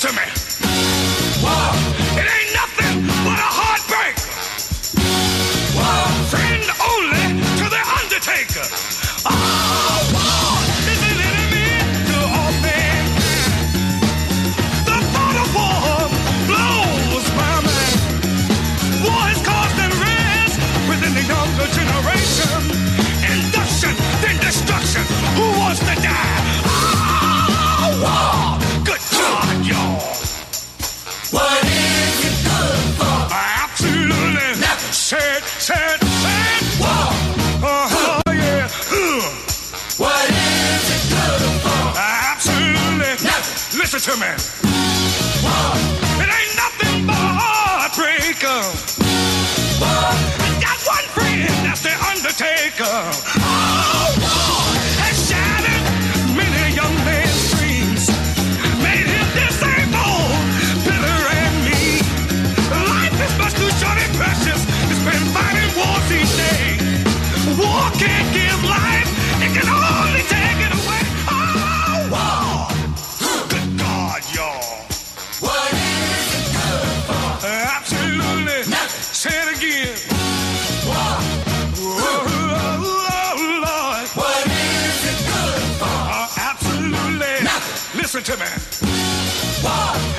to me. War. It ain't nothing but a heartbreak. War. Friend only to the undertaker. Listen to me. War. Listen to me. War.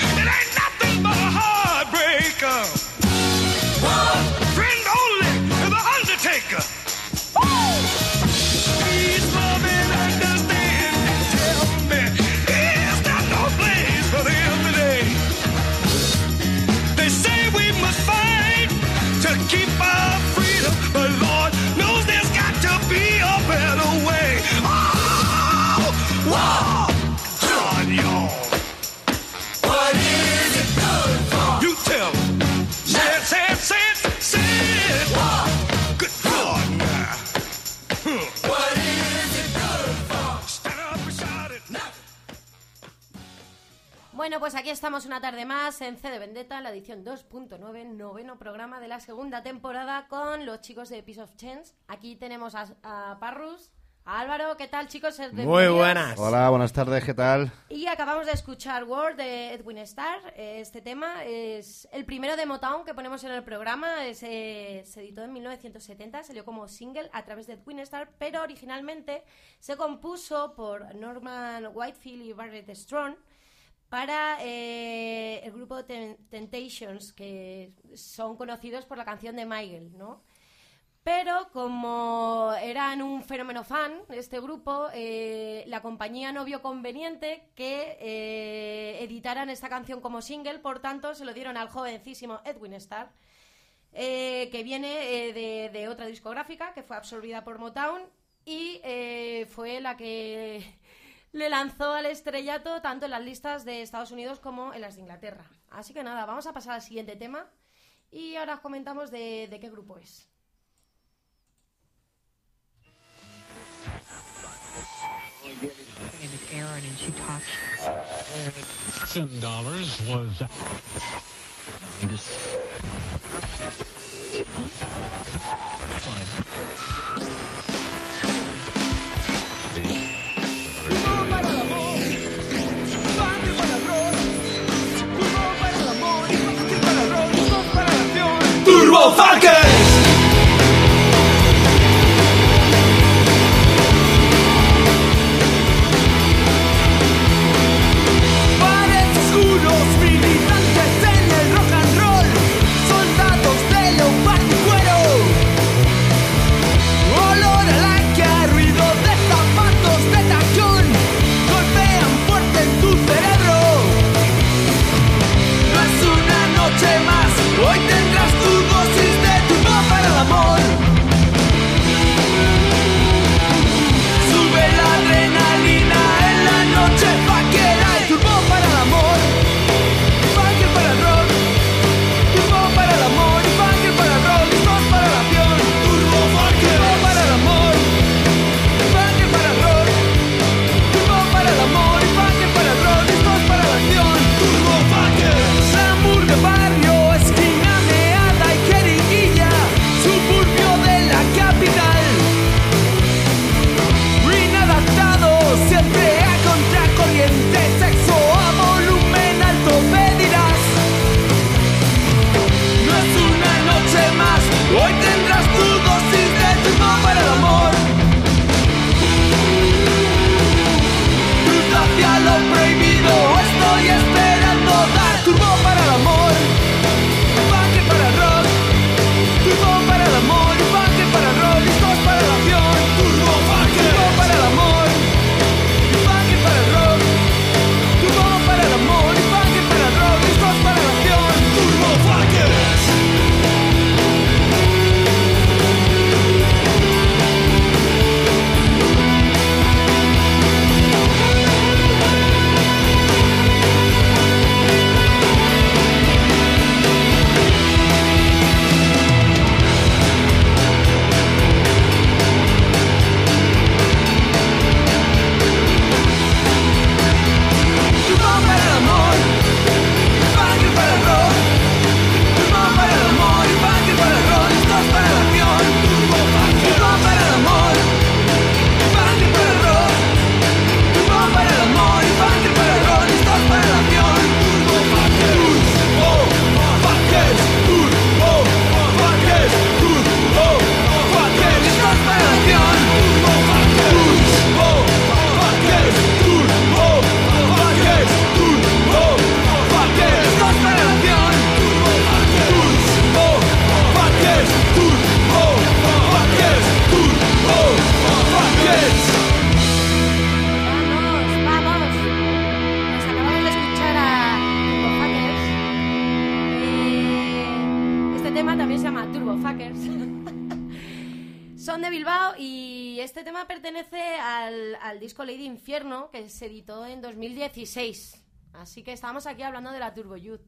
Bueno, pues aquí estamos una tarde más en C de Vendetta, la edición 2.9, noveno programa de la segunda temporada con los chicos de Piece of Chance. Aquí tenemos a, a Parrus, a Álvaro, ¿qué tal chicos? Muy buenas. Hola, buenas tardes, ¿qué tal? Y acabamos de escuchar World de Edwin Starr. Eh, Este tema es el primero de Motown que ponemos en el programa. Es, eh, se editó en 1970, salió como single a través de Edwin Starr, pero originalmente se compuso por Norman Whitefield y Barrett Strong para eh, el grupo Temptations, que son conocidos por la canción de Michael, ¿no? Pero como eran un fenómeno fan, este grupo, eh, la compañía no vio conveniente que eh, editaran esta canción como single, por tanto se lo dieron al jovencísimo Edwin Starr, eh, que viene de, otra discográfica que fue absorbida por Motown y fue la que le lanzó al estrellato tanto en las listas de Estados Unidos como en las de Inglaterra. Así que nada, vamos a pasar al siguiente tema y ahora os comentamos de, de qué grupo es. And este tema pertenece al, al disco Lady Infierno que se editó en 2016. Así que estábamos aquí hablando de la Turbo Youth.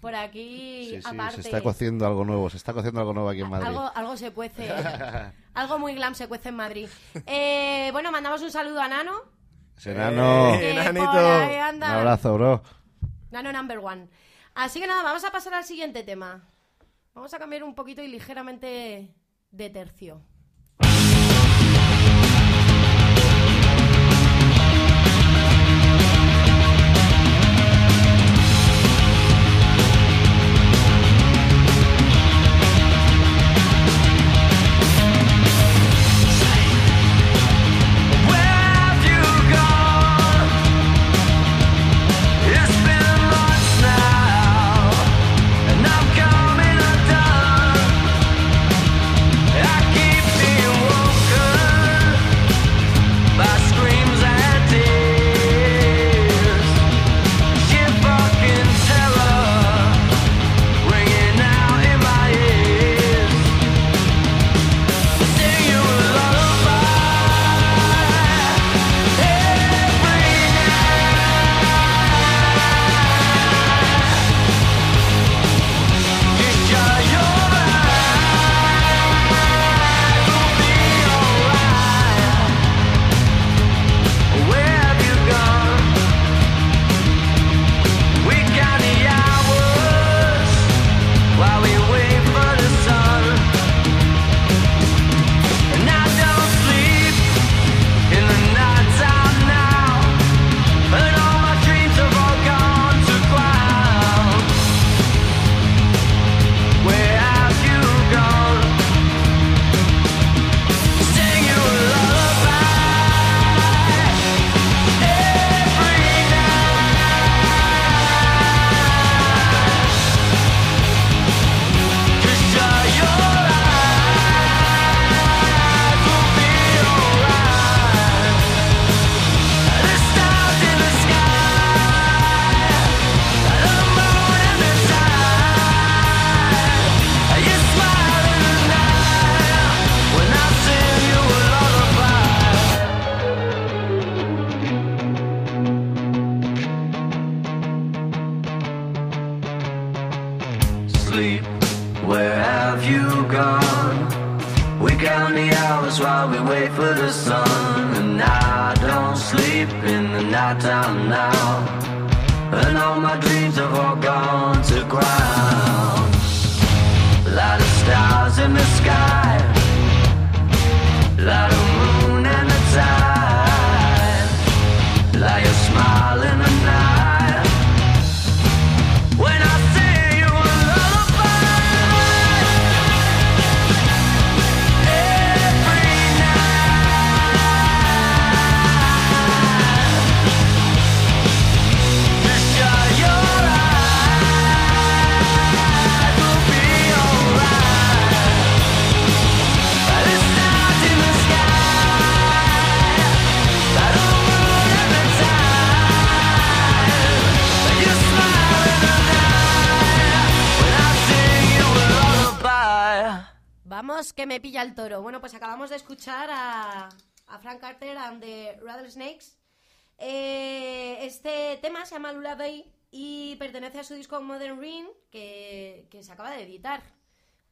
Por aquí, Sí, sí, aparte. se está cociendo algo nuevo, se está cociendo algo nuevo aquí en Madrid. Algo, algo se cuece. algo muy glam se cuece en Madrid. Eh, bueno, mandamos un saludo a Nano. Serano, Eh, que Nanito. un abrazo, bro. Nano number one. Así que nada, vamos a pasar al siguiente tema. Vamos a cambiar un poquito y ligeramente de tercio. You gone? We count the hours while we wait for the sun. And I don't sleep in the nighttime now. And all my dreams have all gone to ground. Light of stars in the sky. Light Que me pilla el toro. Bueno, pues acabamos de escuchar a, a Frank Carter and the Rattlesnakes. Eh, este tema se llama Lullaby y pertenece a su disco Modern Ring que se acaba de editar.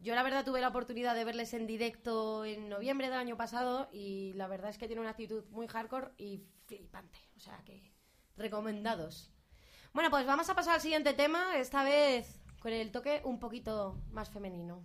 Yo la verdad tuve la oportunidad de verles en directo en noviembre del año pasado y la verdad es que tiene una actitud muy hardcore y flipante. O sea que recomendados. Bueno, pues vamos a pasar al siguiente tema, esta vez con el toque un poquito más femenino.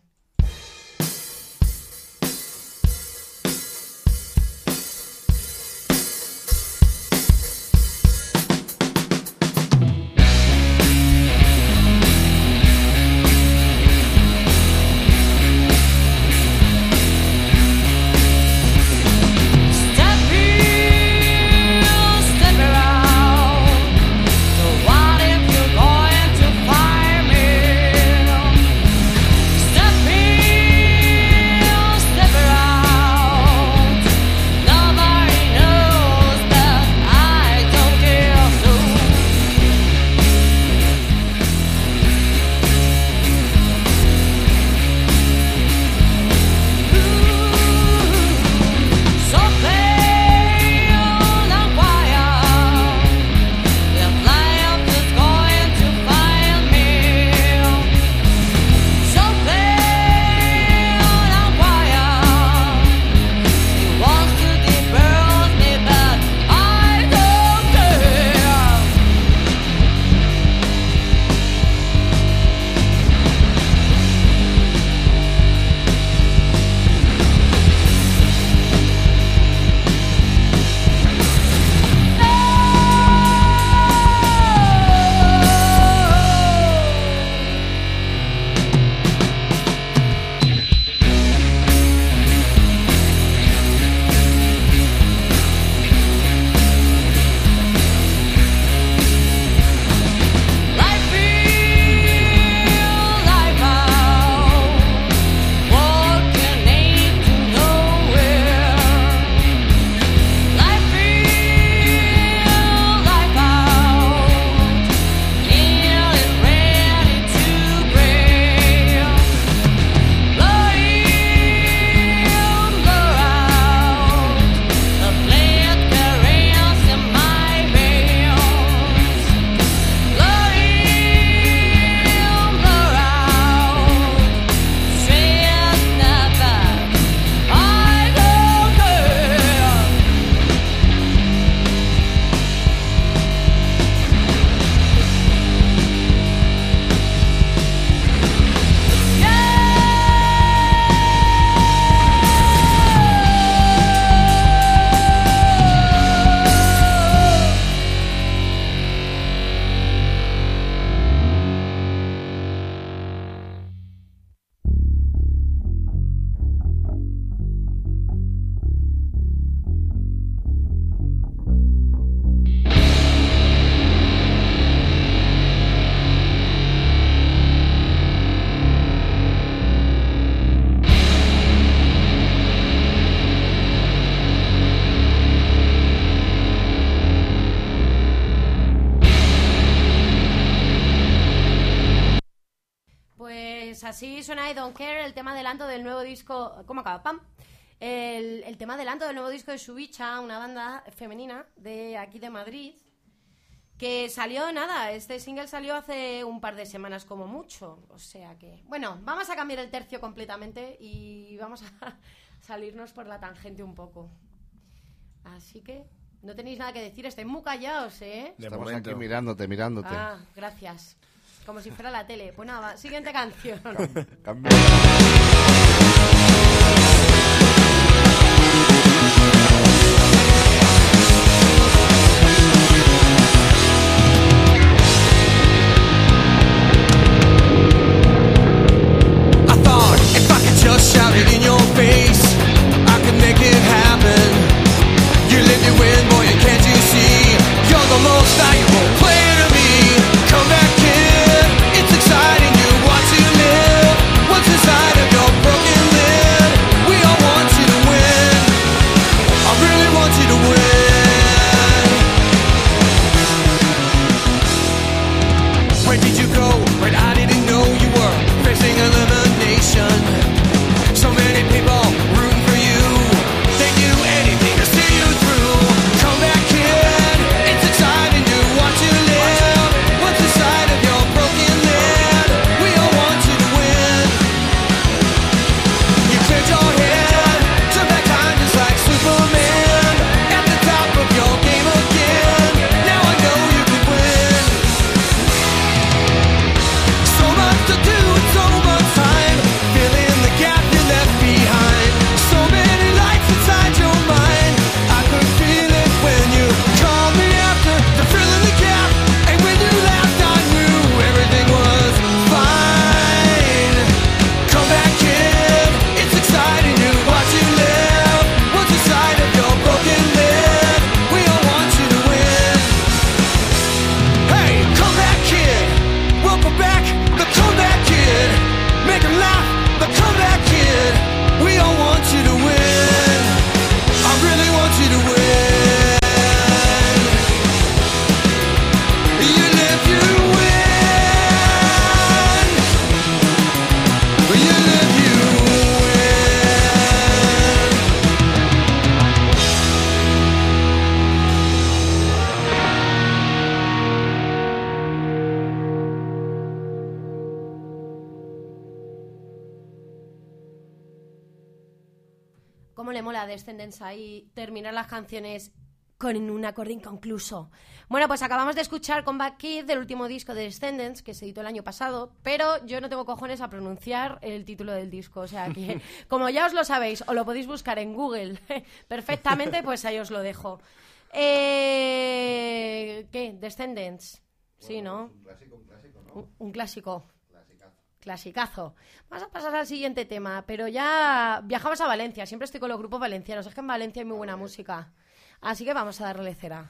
Disco. ¿Cómo acaba? ¡Pam! El, el tema adelanto del nuevo disco de Subicha, una banda femenina de aquí de Madrid. Que salió nada, este single salió hace un par de semanas como mucho. O sea que. Bueno, vamos a cambiar el tercio completamente y vamos a salirnos por la tangente un poco. Así que. No tenéis nada que decir, estáis muy callados, ¿eh? De Estamos momento. aquí mirándote, mirándote. Ah, gracias. Como si fuera la tele. Pues nada, siguiente canción. Cambia. Inconcluso? Bueno, pues acabamos de escuchar Comeback Kid del último disco de Descendants, que se editó el año pasado, pero yo no tengo cojones a pronunciar el título del disco. O sea que, como ya os lo sabéis, o lo podéis buscar en Google perfectamente, pues ahí os lo dejo. Eh, ¿Qué? Descendants. Sí, ¿no? Un, un clásico. Clasicazo. Vamos a pasar al siguiente tema, pero ya viajamos a Valencia. Siempre estoy con los grupos valencianos. Es que en Valencia hay muy buena música. Así que vamos a darle cera.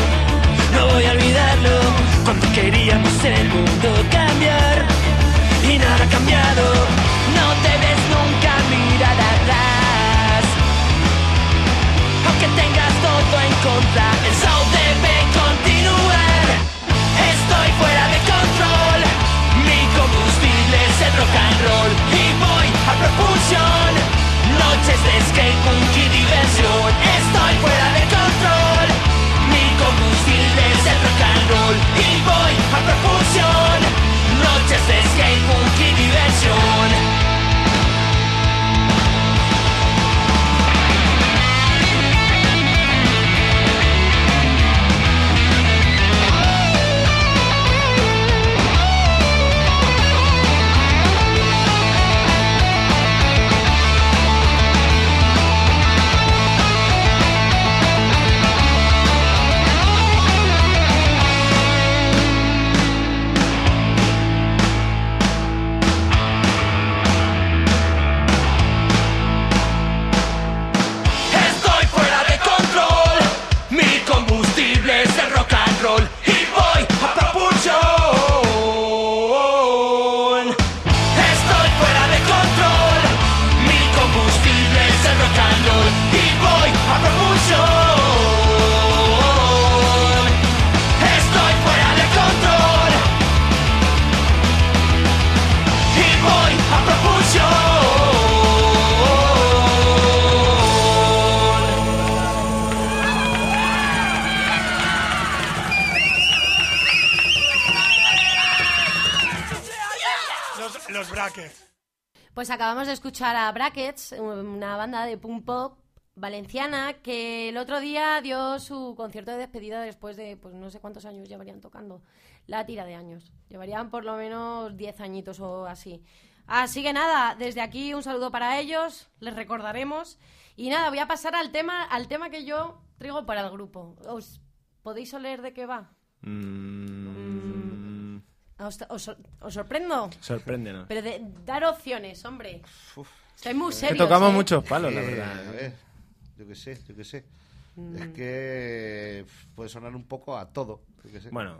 no voy a olvidarlo. Cuando queríamos el mundo cambiar y nada ha cambiado. No te ves nunca mirar atrás. Aunque tengas todo en contra, el show debe continuar. Estoy fuera de control. Mi combustible es el rock and roll y voy a propulsión. Noches de skate, punk y diversión. Estoy fuera de control combustibles del rock and y voy a profusión. Noches de skate, punk y diversión. Pues acabamos de escuchar a Brackets, una banda de punk pop valenciana que el otro día dio su concierto de despedida después de pues no sé cuántos años llevarían tocando. La tira de años. Llevarían por lo menos 10 añitos o así. Así que nada, desde aquí un saludo para ellos, les recordaremos. Y nada, voy a pasar al tema, al tema que yo traigo para el grupo. ¿Os podéis oler de qué va? Mm, ¿Os, os- os sorprendo? sorpréndenos. Pero de dar opciones, hombre. Estoy muy Que serio. tocamos muchos palos, la Eh, verdad. a ver, yo qué sé, yo qué sé. Mm. Es que puede sonar un poco a todo. Yo qué sé. Bueno,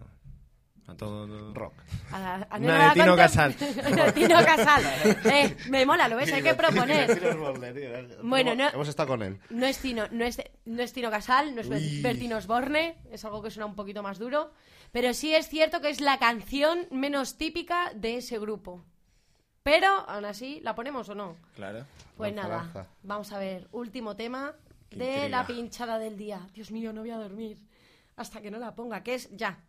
a todo. rock. A, a Una no de Tino Casal. Tino Casal. Eh, me mola, ¿lo ves? Hay que proponer. Bueno, no- Hemos estado con él. No es Tino, no es, no es Tino Casal, no es Uy. Bertino Osborne, es algo que suena un poquito más duro. Pero sí es cierto que es la canción menos típica de ese grupo. Pero, aún así, ¿la ponemos o no? Claro. Pues nada, vamos a ver, último tema Qué de intriga. la pinchada del día. Dios mío, no voy a dormir hasta que no la ponga, que es ya.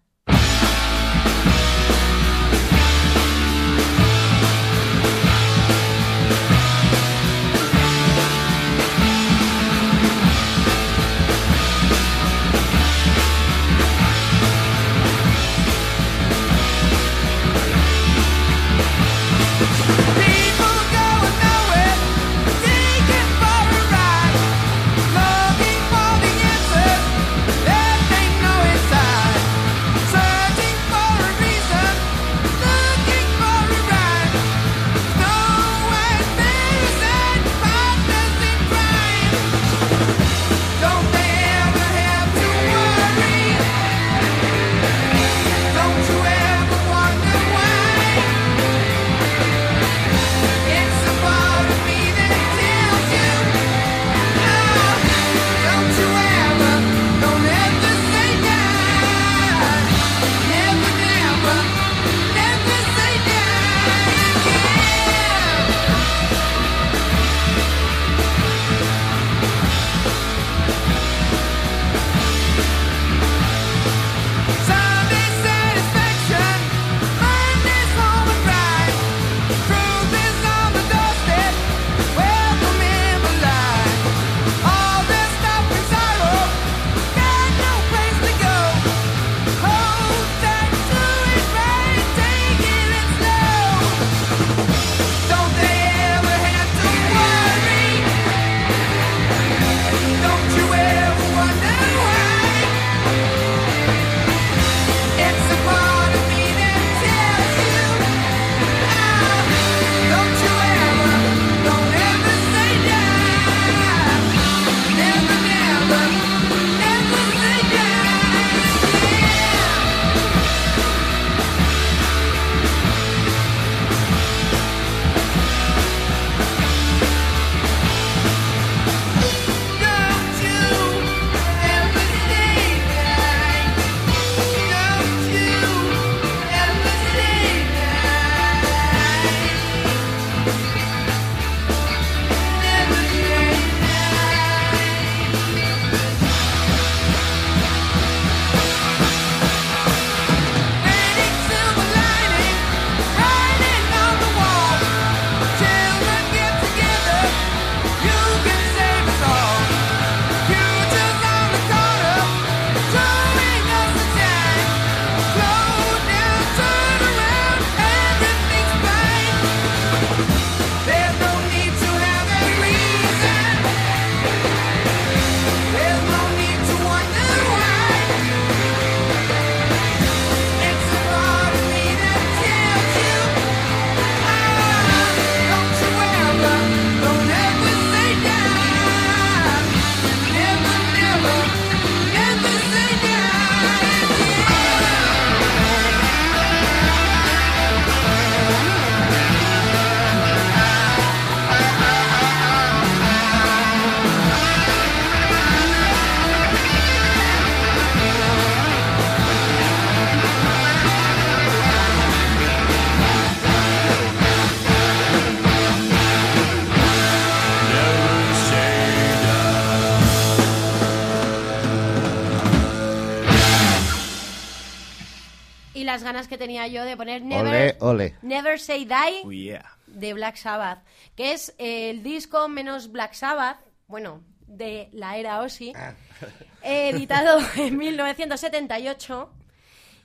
Las ganas que tenía yo de poner Never, ole. never Say Die Oh, yeah. de Black Sabbath, que es el disco menos Black Sabbath, bueno, de la era Ozzy, editado en 1978.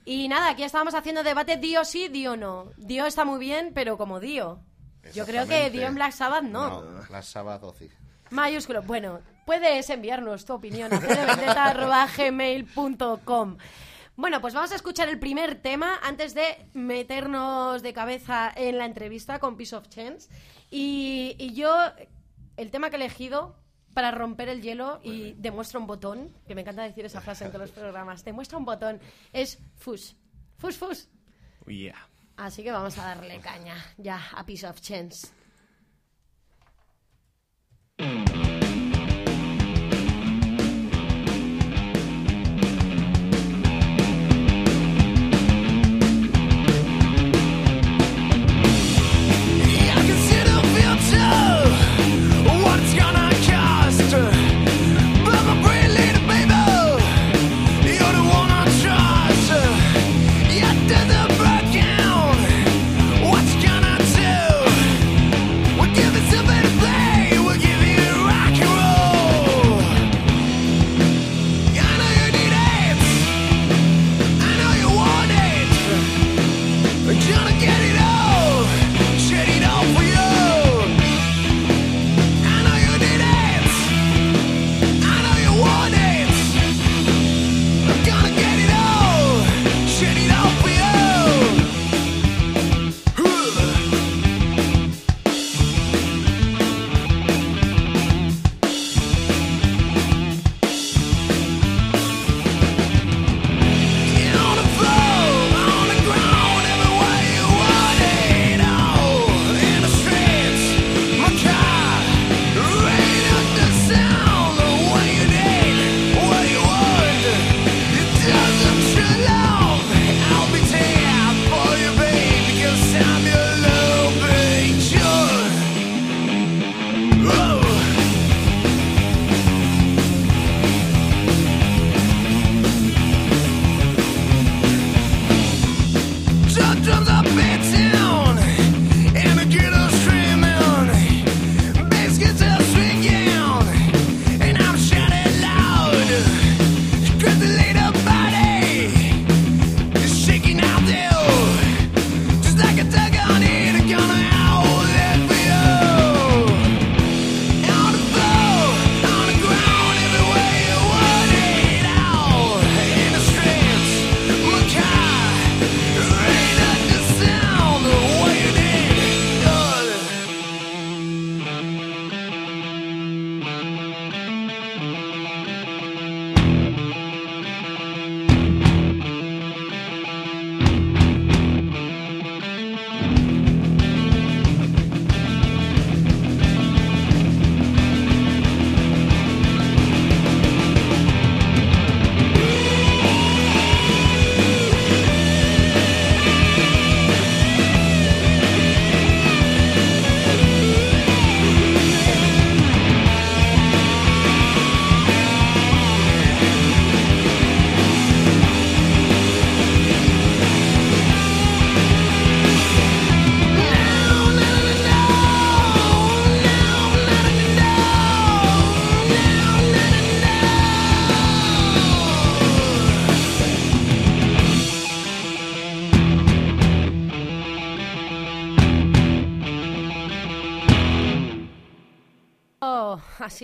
Y nada, aquí estábamos haciendo debate Dio sí, Dio no. Dio está muy bien, pero como Dio. Yo creo que. Dio en Black Sabbath no. Black Sabbath Ozzy. Mayúsculo. Bueno, puedes enviarnos tu opinión a cdvendetta.gmail.com. Bueno, pues vamos a escuchar el primer tema antes de meternos de cabeza en la entrevista con Piece of Chance. Y, y yo, el tema que he elegido para romper el hielo y demuestra un botón, que me encanta decir esa frase en todos los programas, demuestra un botón, es Fus. Fus, Fus. Yeah. Así que vamos a darle caña ya a Piece of Chance.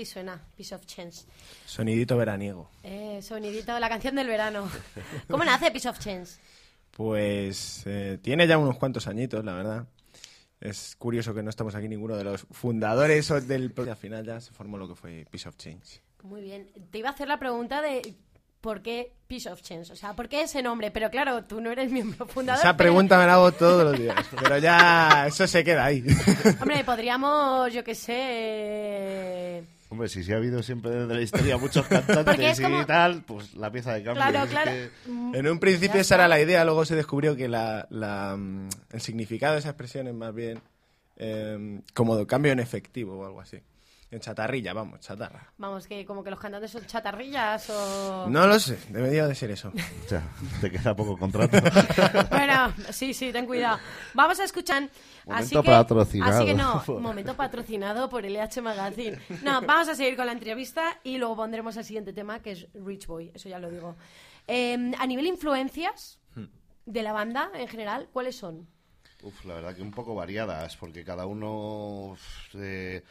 Suena Piece of Chance. Sonidito veraniego. Eh, sonidito, la canción del verano. ¿Cómo nace Piece of Chance? Pues eh, tiene ya unos cuantos añitos, la verdad. Es curioso que no estamos aquí ninguno de los fundadores del... Y al final ya se formó lo que fue Piece of Change. Muy bien. Te iba a hacer la pregunta de por qué Piece of Chance, o sea, ¿por qué ese nombre? Pero claro, tú no eres miembro fundador. Esa pero- pregunta me la hago todos los días, pero ya eso se queda ahí. Hombre, podríamos, yo qué sé... Hombre, si sí ha habido siempre desde la historia muchos cantantes como- y tal, pues la pieza de cambio. Claro, es claro. que- Mm, En un principio esa era la idea, luego se descubrió que la, la, mm, el significado de esa expresión es más bien eh, como de cambio en efectivo o algo así. En chatarrilla, vamos, chatarra. Vamos, que como que los cantantes son chatarrillas o... No lo sé, debería de ser eso. O sea, te queda poco contrato. Bueno, sí, sí, ten cuidado. Vamos a escuchar. así Momento que, patrocinado. Así que no, momento patrocinado por LH Magazine. No, vamos a seguir con la entrevista y luego pondremos el siguiente tema que es Rich Boy, eso ya lo digo. Eh, a nivel influencias de la banda en general, ¿cuáles son? Uf, la verdad que un poco variadas, porque cada uno eh,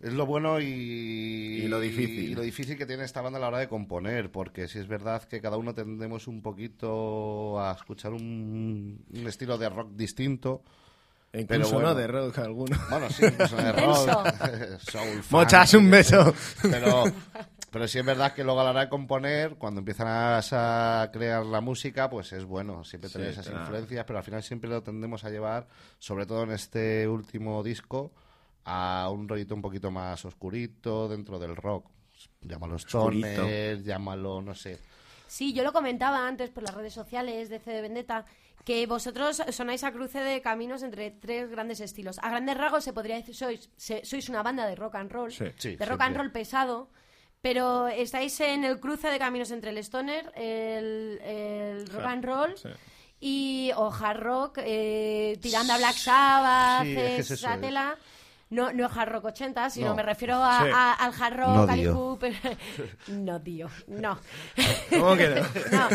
es lo bueno y, Y lo difícil. y lo difícil que tiene esta banda a la hora de componer, porque si es verdad que cada uno tendemos un poquito a escuchar un, un estilo de rock distinto. E incluso bueno. no de rock alguno. Bueno, sí, incluso de rock, soul, funk, Mochas, un beso. Pero, pero sí es verdad que luego a la hora de componer, cuando empiezan a, a crear la música, pues es bueno, siempre tener Sí, esas claro. influencias, pero al final siempre lo tendemos a llevar, sobre todo en este último disco, a un rollito un poquito más oscurito dentro del rock. Llámalo stoner, llámalo, no sé. Sí, yo lo comentaba antes por las redes sociales de CD Vendetta que vosotros sonáis a cruce de caminos entre tres grandes estilos. A grandes rasgos se podría decir sois se- sois una banda de rock and roll, Sí. Sí, de rock and roll pesado, pero estáis en el cruce de caminos entre el stoner, el, el rock and roll sí. y o hard rock eh, tirando a Black Sabbath, Sí, es que. No, no hard rock 80, sino No. me refiero a, Sí. a- al hard rock, No, al tío. Cooper. no, tío, no. ¿Cómo que no? No.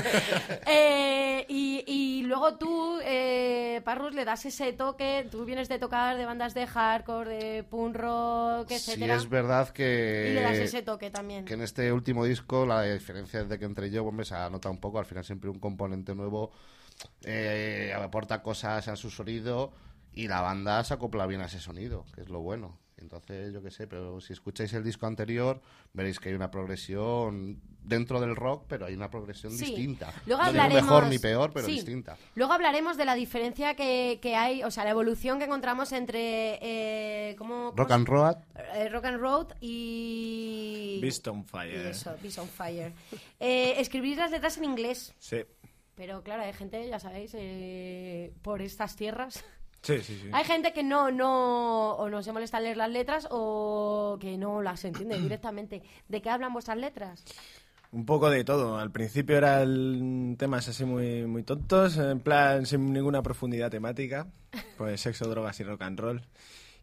Eh, y, y luego tú, eh, Parrus, le das ese toque. Tú vienes de tocar de bandas de hardcore, de punk rock, Sí etcétera. es verdad que... y le das ese toque también. que en este último disco la diferencia de que entre yo hombre, se ha notado un poco al final siempre un componente nuevo eh, aporta cosas a su sonido y la banda se acopla bien a ese sonido que es lo bueno entonces yo qué sé pero si escucháis el disco anterior veréis que hay una progresión dentro del rock pero hay una progresión Sí. distinta Luego no digo hablaremos. mejor ni peor pero sí. distinta Luego hablaremos de la diferencia que, que hay, o sea, la evolución que encontramos entre. Eh, ¿cómo, cómo rock and roll eh, rock and roll y. Beast on Fire. Eso, Beast on Fire. Eh, escribir las letras en inglés. Sí. Pero claro, hay gente, ya sabéis, eh, por estas tierras. Sí, sí, sí. Hay gente que no, no, o no se molesta en leer las letras o que no las entiende directamente. ¿De qué hablan vuestras letras? Un poco de todo. Al principio eran temas así muy, muy tontos, en plan sin ninguna profundidad temática. Pues sexo, drogas y rock and roll.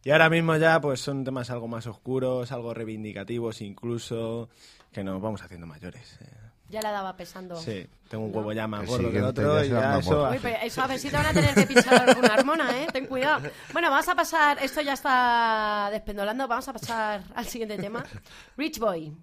Y ahora mismo ya pues son temas algo más oscuros, algo reivindicativos incluso, que nos vamos haciendo mayores. eh. Ya la daba pesando. Sí, tengo un huevo ya más gordo que el otro ya y ya eso... Uy, pero eso a ver si te van a tener que pinchar alguna hormona, ¿eh? Ten cuidado. Bueno, vamos a pasar, esto ya está despendolando, vamos a pasar al siguiente tema. Rich Boy.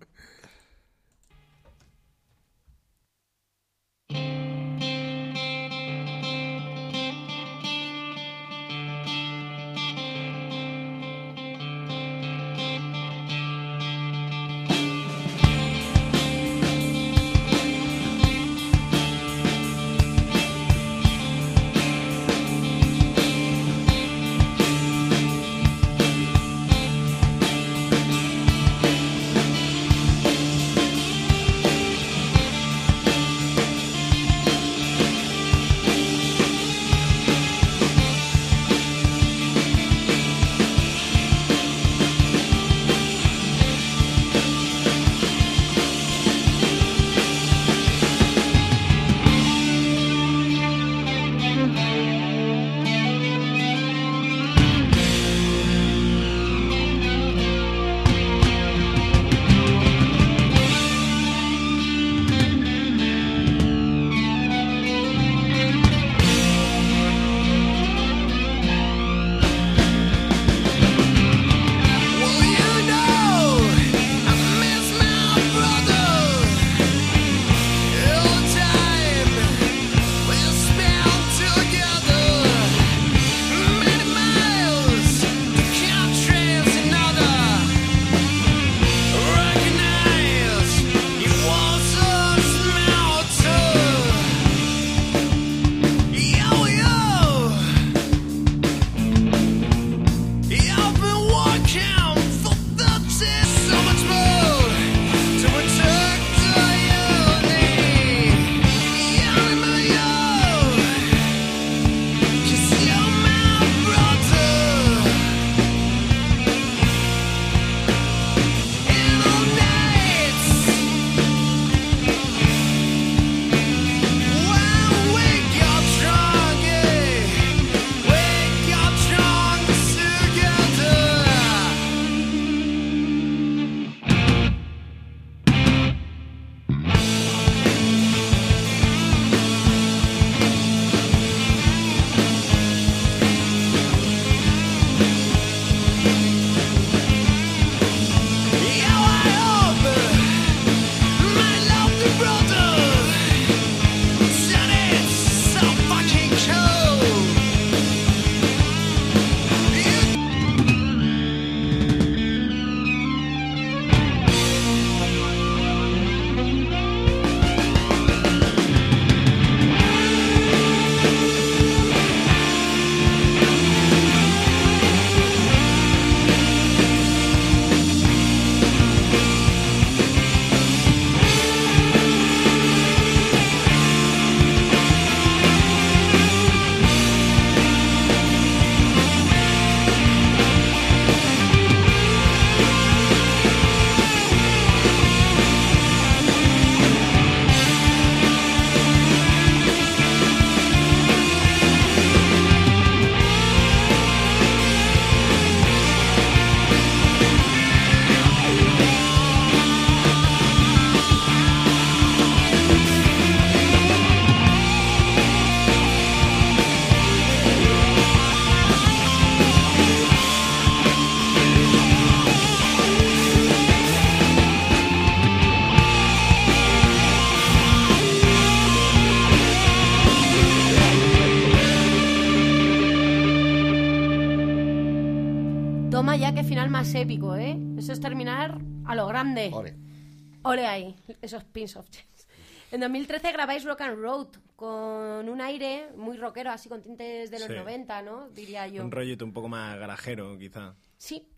2013 grabáis Rock and Road con un aire muy rockero, así con tintes de los Sí. 90, ¿no? Diría yo. Un rollito un poco más garajero, quizá. Sí.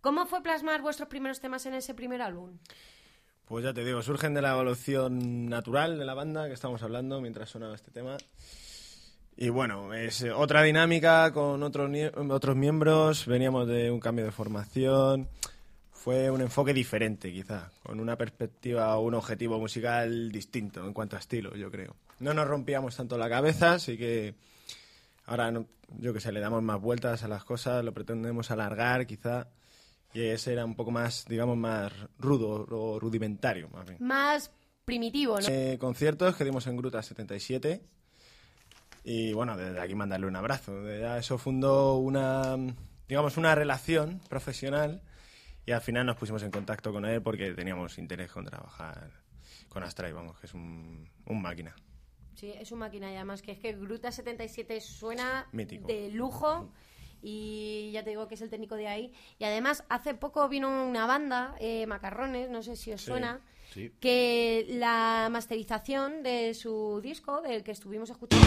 ¿Cómo fue plasmar vuestros primeros temas en ese primer álbum? Pues ya te digo, surgen de la evolución natural de la banda que estamos hablando mientras sonaba este tema. Y bueno, es eh, otra dinámica con otros, otros miembros, veníamos de un cambio de formación, fue un enfoque diferente quizá, con una perspectiva o un objetivo musical distinto en cuanto a estilo, yo creo. No nos rompíamos tanto la cabeza, así que ahora, no- yo que sé, le damos más vueltas a las cosas, lo pretendemos alargar quizá, y ese era un poco más, digamos, más rudo o rudimentario, más bien. Más primitivo, ¿no? Eh, conciertos que dimos en Gruta 77. Y bueno, desde aquí mandarle un abrazo. Eso fundó una, digamos, una relación profesional y al final nos pusimos en contacto con él porque teníamos interés con trabajar con Astray, vamos, que es un, un máquina. Sí, es un máquina y además que es que Gruta 77 suena Mítico. de lujo y ya te digo que es el técnico de ahí. Y además hace poco vino una banda, eh, Macarrones, no sé si os Sí, suena, sí. que la masterización de su disco, del que estuvimos escuchando...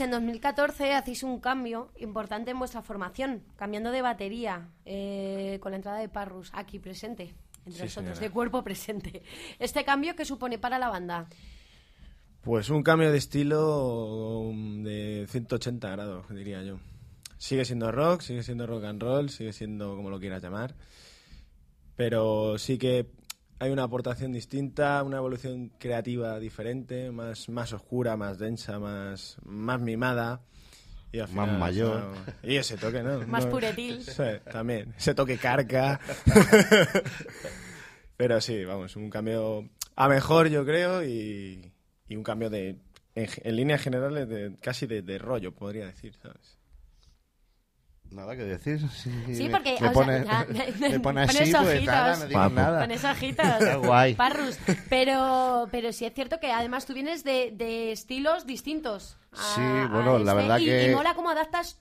Chicos, en 2014 hacéis un cambio importante en vuestra formación, cambiando de batería, eh, con la entrada de Parrus aquí presente, entre Sí, nosotros, señora. de cuerpo presente. ¿Este cambio qué supone para la banda? Pues un cambio de estilo um, de 180 grados, diría yo. Sigue siendo rock, sigue siendo rock and roll, sigue siendo como lo quieras llamar. Pero sí que hay una aportación distinta, una evolución creativa diferente, más, más oscura, más densa, más, más mimada. Y al Más final, mayor. y ese toque, ¿no? Más No- puretil. Sí, también. Ese toque carca. Pero sí, vamos, un cambio a mejor, yo creo, y, y un cambio de, en, en líneas generales, de, casi de, de rollo, podría decir, ¿sabes? Nada que decir. Sí, Sí, porque, me o sea, pone, ya- me pone pones así, pues ojitos. nada, no digo nada. Con esos ojitos. Qué guay. Parrus. Pero, pero sí es cierto que además tú vienes de, de estilos distintos. a- Sí, a bueno, la verdad y, que- Y mola cómo adaptas.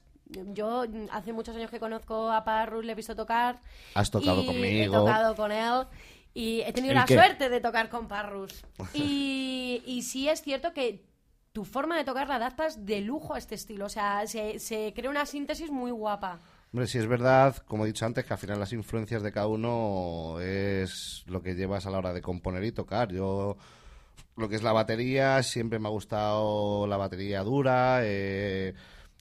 Yo mm, hace muchos años que conozco a Parrus, le he visto tocar. Has tocado y conmigo. He tocado con él. Y he tenido ¿El la qué? suerte de tocar con Parrus. Y, y sí es cierto que tu forma de tocar la adaptas de lujo a este estilo. O sea, se, se crea una síntesis muy guapa. Hombre, sí es verdad, como he dicho antes, que al final las influencias de cada uno es lo que llevas a la hora de componer y tocar. Yo, lo que es la batería, siempre me ha gustado la batería dura. Eh,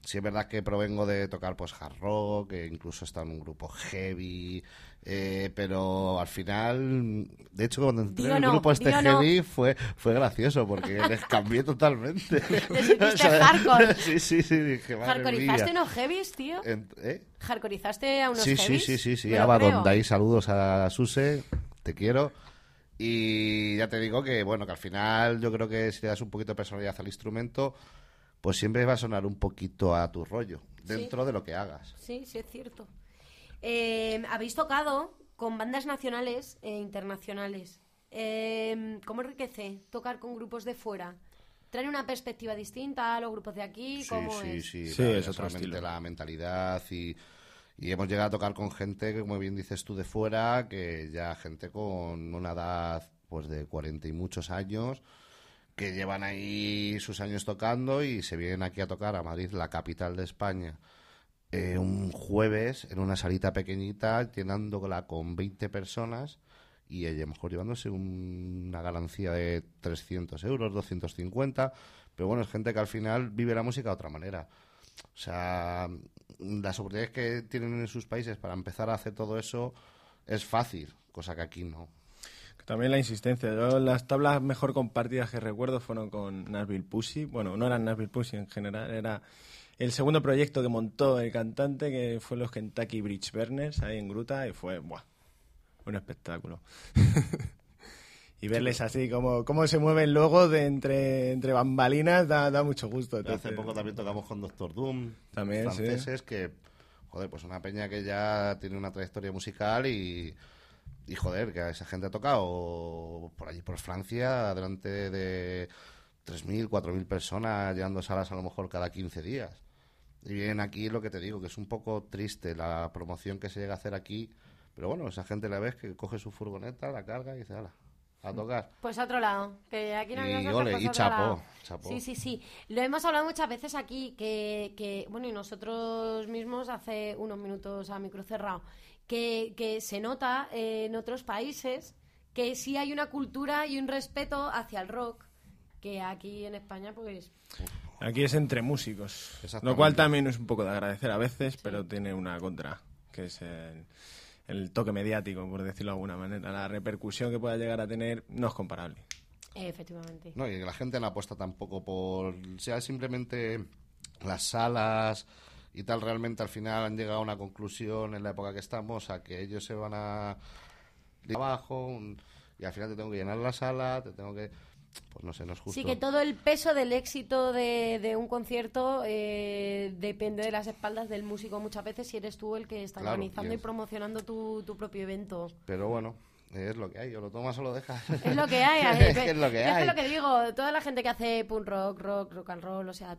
sí es verdad que provengo de tocar pues hard rock, que incluso estado en un grupo heavy. Eh, pero al final, de hecho, cuando entré Digo en el no, grupo este no. heavy fue, fue gracioso porque les cambié totalmente. Te sentiste hardcore. Sí, sí, sí, dije, madre ¿Hardcoreizaste mía. unos heavies, tío? ¿eh? ¿Hardcoreizaste a unos Sí, sí, heavies? sí, sí, sí. Lo Abaddon, de ahí saludos a Suse, te quiero. Y ya te digo que, bueno, que al final yo creo que si le das un poquito de personalidad al instrumento, pues siempre va a sonar un poquito a tu rollo, dentro de lo que hagas. Sí, sí, es cierto. Eh, Habéis tocado con bandas nacionales e internacionales. Eh, ¿Cómo enriquece tocar con grupos de fuera? ¿Traen una perspectiva distinta a los grupos de aquí? Sí, ¿Cómo sí, es? sí. Sí, la- es otro estilo. la mentalidad y, y hemos llegado a tocar con gente, que, como bien dices tú, de fuera, que ya gente con una edad pues de 40 y muchos años, que llevan ahí sus años tocando y se vienen aquí a tocar a Madrid, la capital de España, eh, un jueves en una salita pequeñita, llenándola con 20 personas y a lo mejor llevándose un- una ganancia de 300 euros, 250, pero bueno, es gente que al final vive la música de otra manera. O sea, las oportunidades que tienen en sus países para empezar a hacer todo eso es fácil, cosa que aquí no. También la insistencia. Yo las tablas mejor compartidas que recuerdo fueron con Nashville Pussy. Bueno, no eran Nashville Pussy en general, era el segundo proyecto que montó el cantante, que fue los Kentucky Bridge Burners, ahí en Gruta, y fue, ¡buah! Un espectáculo. y verles así, como cómo se mueven luego de entre, entre bambalinas, da, da mucho gusto. Hace Entonces, poco también tocamos con Doctor Doom, También, sí. franceses, que, joder, pues una peña que ya tiene una trayectoria musical y, y joder, que esa gente ha tocado por allí, por Francia, delante de 3.000, 4.000 personas, llenando salas a lo mejor cada 15 días. Y bien, aquí lo que te digo, que es un poco triste la promoción que se llega a hacer aquí, pero bueno, esa gente la ves que coge su furgoneta, la carga y dice, ala, a tocar. Pues a otro lado, que aquí no Y hay ole, y a otro chapó, chapó. Sí, sí, sí. Lo hemos hablado muchas veces aquí, que, que bueno, y nosotros mismos hace unos minutos a micro cerrado, que, que se nota eh, en otros países que sí hay una cultura y un respeto hacia el rock, que aquí en España, pues... Aquí es entre músicos. Lo cual también es un poco de agradecer a veces, pero tiene una contra, que es el, el toque mediático, por decirlo de alguna manera. La repercusión que pueda llegar a tener no es comparable. efectivamente. No, y la gente no apuesta tampoco por. sea simplemente las salas y tal, realmente al final han llegado a una conclusión en la época que estamos, a que ellos se van a. abajo un- y al final te tengo que llenar la sala, te tengo que. Pues no sé, no es justo. Sí, que todo el peso del éxito de, de un concierto eh, depende de las espaldas del músico muchas veces si eres tú el que está Claro, organizando y promocionando tu, tu propio evento. Pero bueno, es lo que hay, o lo tomas o lo dejas. Es lo que hay. es que es lo que hay. Es lo que digo, toda la gente que hace punk rock, rock, rock and roll, o sea,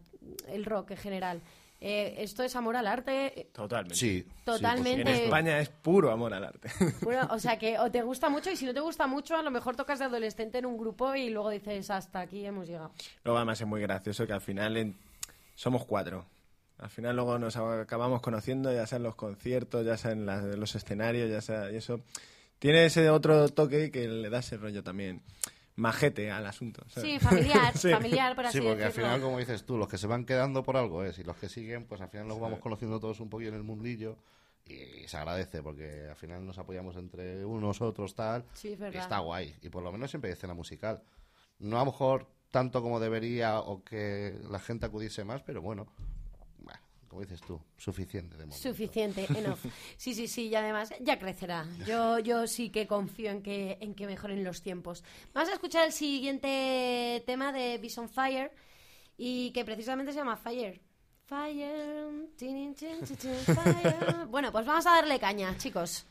el rock en general. Eh, esto es amor al arte. Totalmente. Sí. Totalmente. En. España es puro amor al arte. Bueno, o sea que o te gusta mucho y si no te gusta mucho, a lo mejor tocas de adolescente en un grupo y luego dices hasta aquí hemos llegado. Luego además es muy gracioso que al final en- somos cuatro. Al final luego nos acabamos conociendo, ya sea en los conciertos, ya sea en la- en los escenarios, ya sea... Y eso tiene ese otro toque que le da ese rollo también majete al asunto. ¿sabes? Sí, familiar, Sí. familiar, por así Sí, porque al final, como dices tú, los que se van quedando por algo es, y los que siguen, pues al final los vamos conociendo todos un poquillo en el mundillo, y se agradece, porque al final nos apoyamos entre unos, otros, tal, Sí, es y verdad. está guay, y por lo menos siempre hay escena musical. No a lo mejor tanto como debería, o que la gente acudiese más, pero bueno, como dices tú, suficiente de momento. Suficiente, enough. Sí, sí, sí, y además ya crecerá. Yo, yo sí que confío en que, en que mejoren los tiempos. Vamos a escuchar el siguiente tema de Beast on Fire y que precisamente se llama Fire. Fire. Bueno, pues vamos a darle caña, chicos.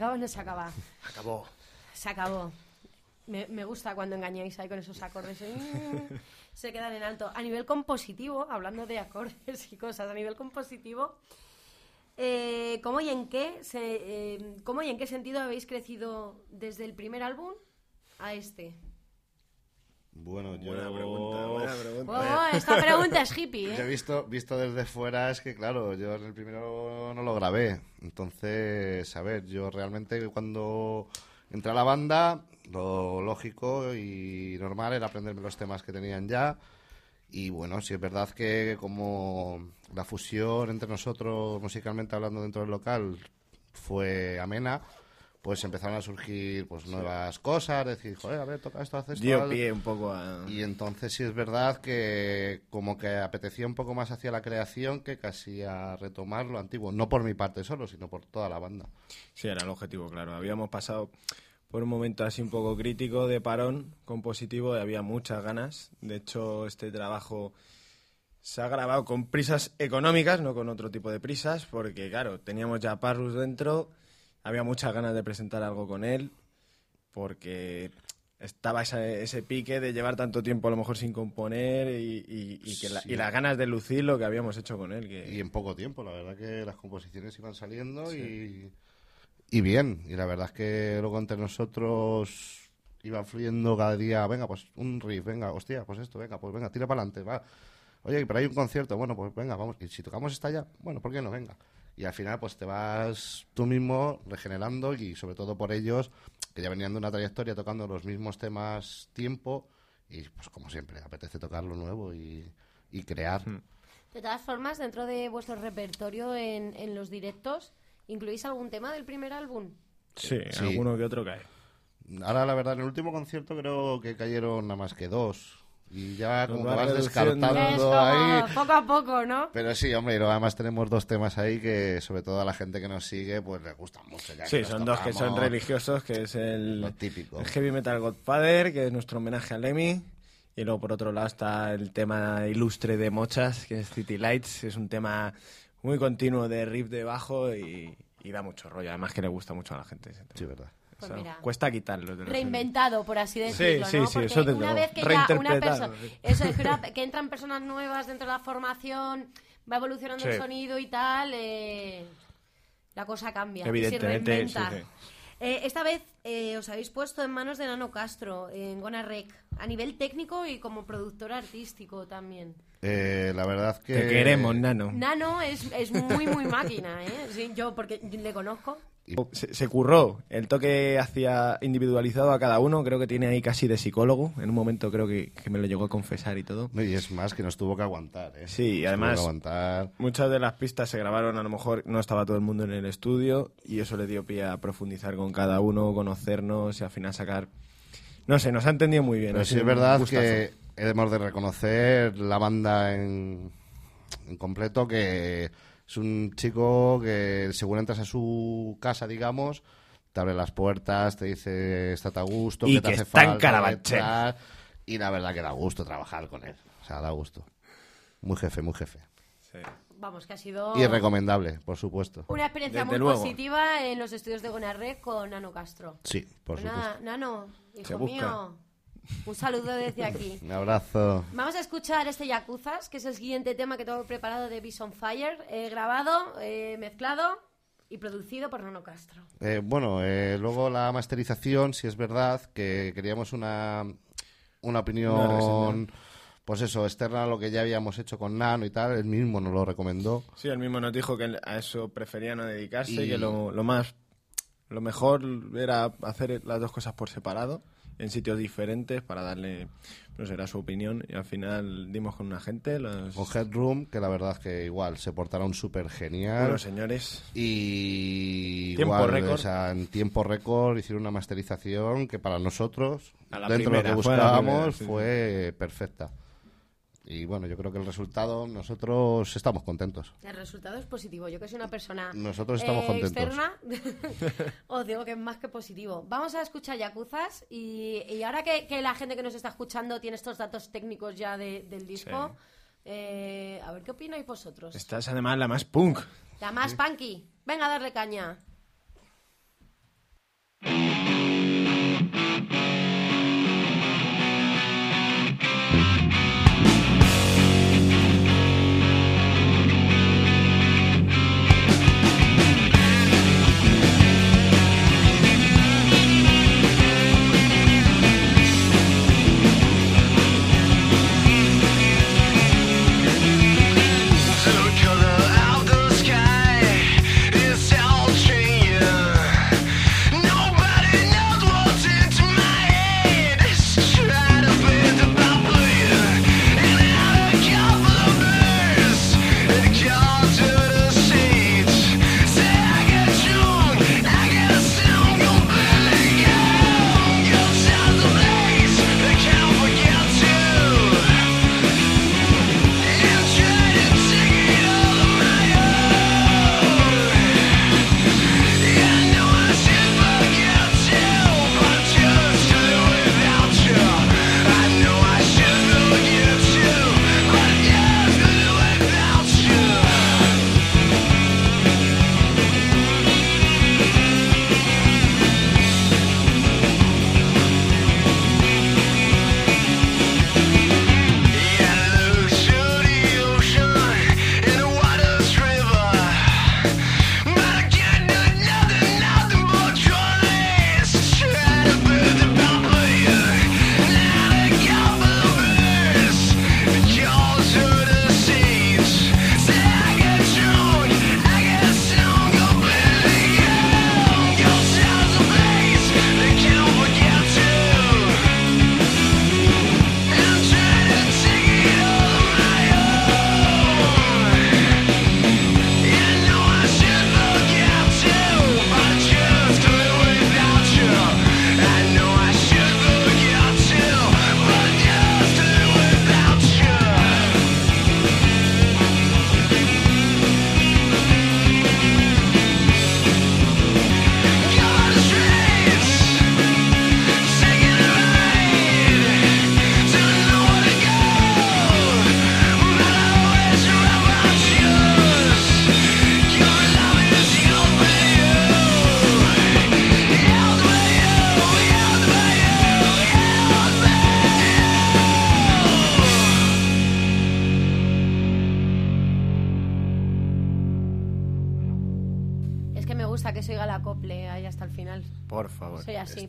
Acaba, o no se acaba. Acabó. Se acabó. Me, me gusta cuando engañáis ahí con esos acordes. ¿eh? Se quedan en alto. A nivel compositivo, hablando de acordes y cosas, a nivel compositivo, eh, ¿cómo, y en qué se, eh, ¿cómo y en qué sentido habéis crecido desde el primer álbum a este? Bueno, yo... Buena pregunta, buena pregunta. Oh, esta pregunta es hippie, Yo he ¿eh? visto, visto desde fuera, es que claro, yo en el primero no lo grabé. Entonces, a ver, yo realmente cuando entré a la banda, lo lógico y normal era aprenderme los temas que tenían ya. Y bueno, sí es verdad que como la fusión entre nosotros, musicalmente hablando dentro del local, fue amena, pues empezaron a surgir pues nuevas cosas, decir, joder, a ver, toca esto, haces esto. Dio tal". pie un poco a... Y entonces sí es verdad que como que apetecía un poco más hacia la creación que casi a retomar lo antiguo. No por mi parte solo, sino por toda la banda. Sí, era el objetivo, claro. Habíamos pasado por un momento así un poco crítico de parón compositivo y había muchas ganas. De hecho, este trabajo se ha grabado con prisas económicas, no con otro tipo de prisas, porque claro, teníamos ya Parrus dentro, había muchas ganas de presentar algo con él, porque estaba ese, ese pique de llevar tanto tiempo a lo mejor sin componer y, y- y que la- Sí. y las ganas de lucir lo que habíamos hecho con él. Que... Y en poco tiempo, la verdad que las composiciones iban saliendo y, y bien. Y la verdad es que luego entre nosotros iba fluyendo cada día, venga, pues un riff, venga, hostia, pues esto, venga, pues venga, tira para adelante, va. Oye, pero hay un concierto, bueno, pues venga, vamos. Y si tocamos esta ya, bueno, ¿por qué no? Venga. Y al final, pues te vas tú mismo regenerando y sobre todo por ellos, que ya venían de una trayectoria tocando los mismos temas tiempo y pues como siempre, apetece tocar lo nuevo y, y crear. De todas formas, dentro de vuestro repertorio en, en los directos, ¿incluís algún tema del primer álbum? Sí, Sí. alguno que otro cae. Ahora, la verdad, en el último concierto creo que cayeron nada más que dos. Y ya como vas descartando ahí. poco a poco, ¿no? Pero sí, hombre, y luego además tenemos dos temas ahí que, sobre todo a la gente que nos sigue, pues les gustan mucho. Ya Sí, son dos que son religiosos, que es el, Lo típico. el Heavy Metal Godfather, que es nuestro homenaje a Lemmy. Y luego por otro lado está el tema ilustre de Mochas, que es City Lights. Es un tema muy continuo de riff de bajo y, y da mucho rollo. Además que le gusta mucho a la gente. ese tema. Sí, verdad. Pues O sea, mira. cuesta quitarlo. de Reinventado, por así Sí, decirlo, sí, ¿no? sí, Porque eso una vez que ya una Reinterpretado, persona... sí. Eso es que, una- que entran personas nuevas dentro de la formación, va evolucionando el Sí. sonido y tal, eh, la cosa cambia. y se Evidentemente, reinventa. sí, sí. Eh, esta vez eh, os habéis puesto en manos de Nano Castro, en Gona Rec, a nivel técnico y como productor artístico también. Eh, la verdad que... Te queremos, Nano. Nano es, es muy, muy máquina, ¿eh? Sí, yo, porque le conozco. Se, se curró el toque hacia individualizado a cada uno. Creo que tiene ahí casi de psicólogo. En un momento creo que, que me lo llegó a confesar y todo. No, y es más que nos tuvo que aguantar, ¿eh? Sí, Nos además- aguantar. Muchas de las pistas se grabaron, a lo mejor no estaba todo el mundo en el estudio y eso le dio pie a profundizar con cada uno, conocernos y al final sacar... No sé, nos ha entendido muy bien. Pero sí es verdad que hemos de reconocer la banda en, en completo, que es un chico que según entras a su casa, digamos, te abre las puertas, te dice, estate a gusto, Y que te que hace está en falta, Carabanchel. tal", Y la verdad que da gusto trabajar con él. O sea, da gusto. Muy jefe, muy jefe. Sí. Vamos, que ha sido Y recomendable, por supuesto. una experiencia Desde muy luego. positiva en los estudios de Gonarrec con Nano Castro. Sí, por Pues supuesto. Nano, hijo Se busca. mío, un saludo desde aquí. Un abrazo. Vamos a escuchar este Yakuzas, que es el siguiente tema que tengo preparado de Bison Fire, eh, grabado, eh, mezclado y producido por Nano Castro. Eh, bueno, eh, luego la masterización, si es verdad que queríamos una, una Una opinión, reseña. pues eso, externa a lo que ya habíamos hecho con Nano y tal, él mismo nos lo recomendó. Sí, él mismo nos dijo que a eso prefería no dedicarse, Y- que lo, lo más... Lo mejor era hacer las dos cosas por separado, en sitios diferentes, para darle, no sé, era su opinión. Y al final dimos con una gente, los Con Headroom, que la verdad es que igual se portaron súper genial. buenos señores. Y Tiempo igual, récord. o sea, en tiempo récord hicieron una masterización que para nosotros, dentro de lo primera, que fue buscábamos, primera, sí, fue perfecta. Y bueno, yo creo que el resultado, nosotros estamos contentos. El resultado es positivo. Yo que soy una persona Nosotros estamos eh, contentos. externa, os digo que es más que positivo. Vamos a escuchar Yakuzas y, y ahora que, que la gente que nos está escuchando tiene estos datos técnicos ya de- del disco, Sí. eh, a ver qué opináis vosotros. Esta es además la más punk. La más punky. Venga, a darle caña.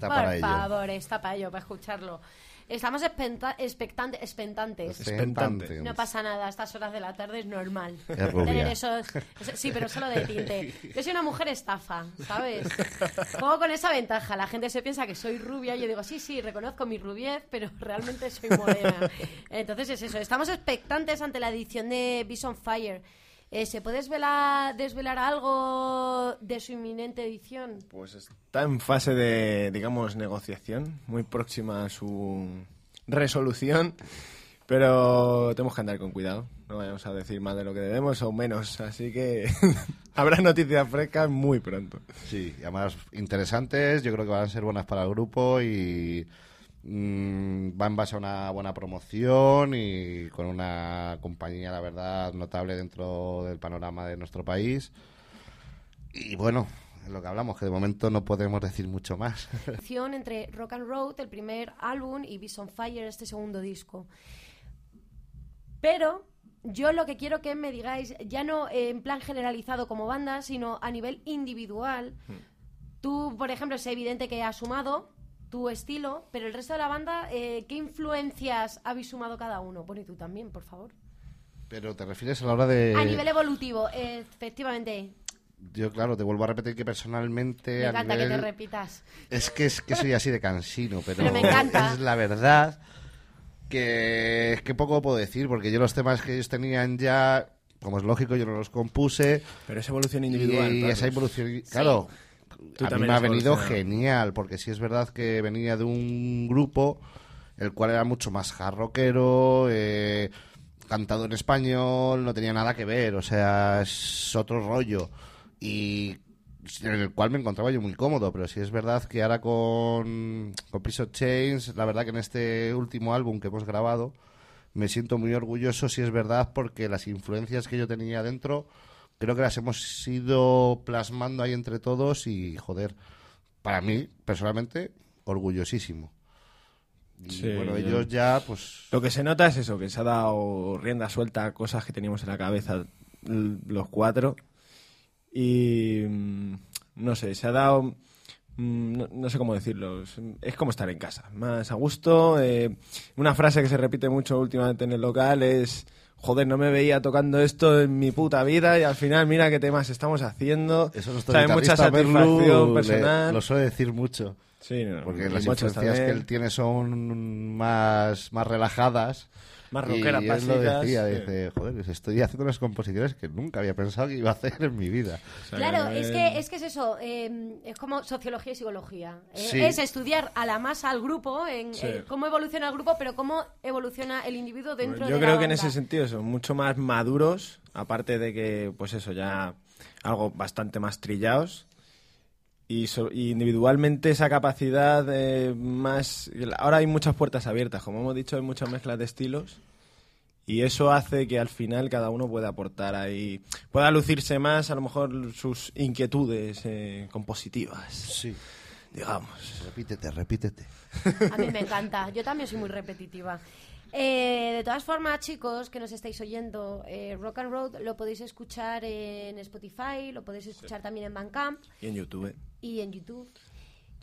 Está por para ello. favor, está para ello, para escucharlo. Estamos expenta- expectante- expectantes. Expectante. No pasa nada, a estas horas de la tarde es normal. Es rubia. Tener esos- eso- sí, pero solo de tinte. Yo soy una mujer estafa, ¿sabes? Juego con esa ventaja. La gente se piensa que soy rubia y yo digo, sí, sí, reconozco mi rubiez, pero realmente soy morena. Entonces es eso. Estamos expectantes ante la edición de Bison Fire. Eh, ¿Se puede desvelar, desvelar algo de su inminente edición? Pues está en fase de, digamos, negociación, muy próxima a su resolución, pero tenemos que andar con cuidado. No vayamos a decir más de lo que debemos o menos, así que habrá noticias frescas muy pronto. Sí, y además interesantes, yo creo que van a ser buenas para el grupo y va en base a una buena promoción y con una compañía, la verdad, notable dentro del panorama de nuestro país. Y bueno, es lo que hablamos, que de momento no podemos decir mucho más. Entre Rock and Road, el primer álbum, y Bison Fire, este segundo disco. Pero yo lo que quiero que me digáis, ya no en plan generalizado como banda, sino a nivel individual. Tú, por ejemplo, es evidente que has sumado tu estilo, pero el resto de la banda, eh, ¿qué influencias habéis sumado cada uno? Bueno, y tú también, por favor. Pero te refieres a la hora de... A nivel evolutivo, efectivamente. Yo, claro, te vuelvo a repetir que personalmente... Me a encanta que te nivel- repitas. Es que, es que soy así de cansino, pero, Pero me encanta. es la verdad que es que poco puedo decir, porque yo los temas que ellos tenían ya, como es lógico, yo no los compuse. Pero es evolución individual. y claro. esa evolución, claro, Tú a mí me ha venido genial, porque sí es verdad que venía de un grupo el cual era mucho más hard rockero, eh, cantado en español, no tenía nada que ver, o sea, es otro rollo. Y en el cual me encontraba yo muy cómodo, pero sí es verdad que ahora con, con Piece of Chains, la verdad que en este último álbum que hemos grabado, me siento muy orgulloso, si es verdad, porque las influencias que yo tenía dentro, creo que las hemos ido plasmando ahí entre todos y, joder, para mí, personalmente, orgullosísimo. Y Sí, bueno, ellos ya, pues... Lo que se nota es eso, que se ha dado rienda suelta a cosas que teníamos en la cabeza los cuatro. Y mm, no sé, se ha dado... mm, No, no sé cómo decirlo. es- Es como estar en casa, más a gusto. eh, una frase que se repite mucho últimamente en el local es... Joder, no me veía tocando esto en mi puta vida y al final mira qué temas estamos haciendo. Eso nuestro Sabe mucha satisfacción le- personal. lo suele decir mucho. Sí, no, Porque las influencias que él tiene son más, más relajadas. Más y rockeras él lo decía, sí. dice, joder, pues estoy haciendo unas composiciones que nunca había pensado que iba a hacer en mi vida. O sea, Claro, que- es que, es que es eso, eh, es como sociología y psicología. Eh, Sí. Es estudiar a la masa, al grupo, en Sí. eh, cómo evoluciona el grupo, pero cómo evoluciona el individuo dentro Yo de creo la que en ese sentido son mucho más maduros, aparte de que, pues eso, ya algo bastante más trillados. Y, so- y individualmente esa capacidad eh, más... Ahora hay muchas puertas abiertas, como hemos dicho, hay muchas mezclas de estilos. Y eso hace que al final cada uno pueda aportar ahí, pueda lucirse más a lo mejor sus inquietudes eh, compositivas, Sí. digamos. Repítete, repítete. A mí me encanta. Yo también soy muy repetitiva. Eh, de todas formas, chicos, que nos estáis oyendo, eh, Rock and Road lo podéis escuchar en Spotify, lo podéis escuchar también en Bandcamp Y en YouTube. y en YouTube.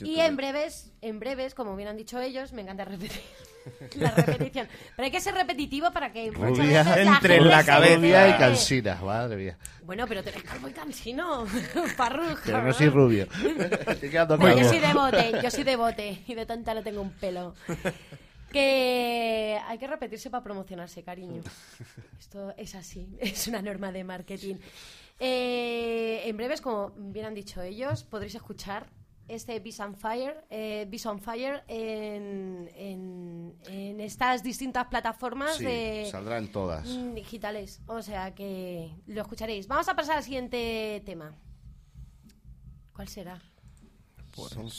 Y YouTube. en breves, en breves, como bien han dicho ellos, me encanta repetir la repetición. Pero hay que ser repetitivo para que muchas Rubia. veces Entre la cabeza. Y entere. cansina, madre mía. Bueno, pero te eres calvo y cansino, parruja. Pero no soy rubio. Estoy quedando Bueno, yo calvo. soy de bote, yo soy de bote y de tonta no tengo un pelo. Que hay que repetirse para promocionarse, cariño. Esto es así, es una norma de marketing. Eh, en breves, como bien han dicho ellos, podréis escuchar este Beast on Fire, eh, Beast on Fire en, en- en estas distintas plataformas Sí, de, saldrá en todas. mm, digitales. O sea que lo escucharéis. Vamos a pasar al siguiente tema. ¿Cuál será? Son